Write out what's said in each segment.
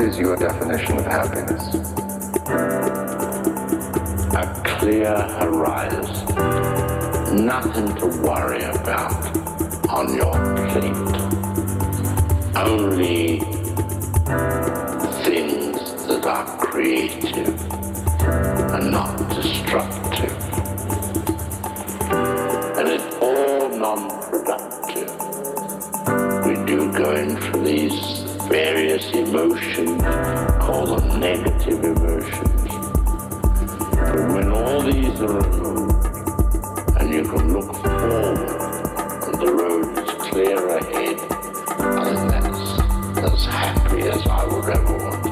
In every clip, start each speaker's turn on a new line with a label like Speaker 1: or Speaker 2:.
Speaker 1: is your definition of happiness?
Speaker 2: A clear horizon. Nothing to worry about on your plate. Only things that are creative and not destructive. And it's all non-productive. We do go in for these various emotions, call them negative emotions. But when all these are removed and you can look forward and the road is clear ahead, think that's as happy as I would ever want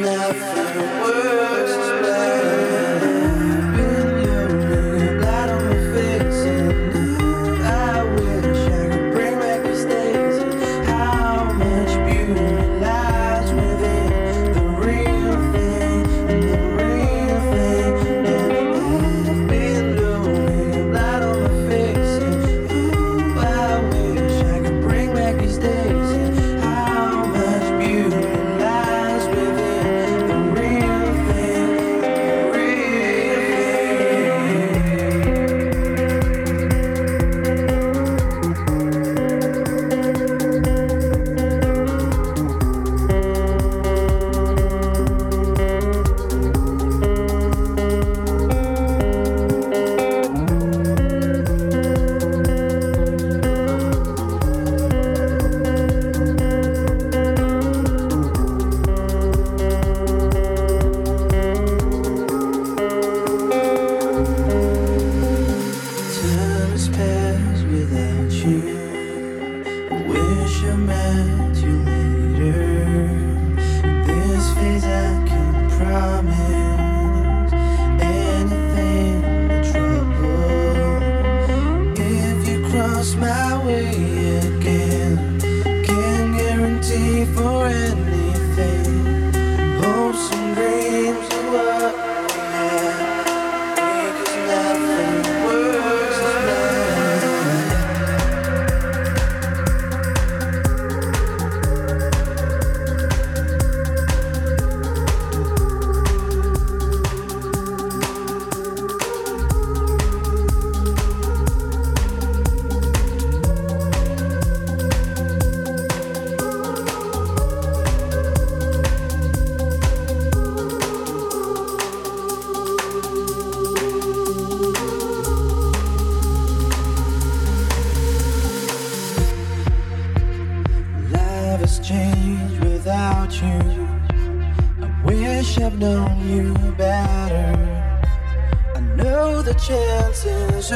Speaker 3: never worked.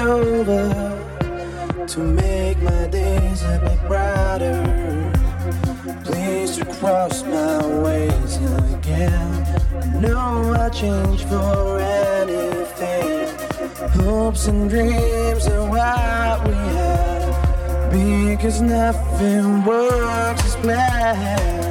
Speaker 3: over to make my days a bit brighter. Please to cross my ways again. No, I change for anything. Hopes and dreams are what we have. Because nothing works as planned.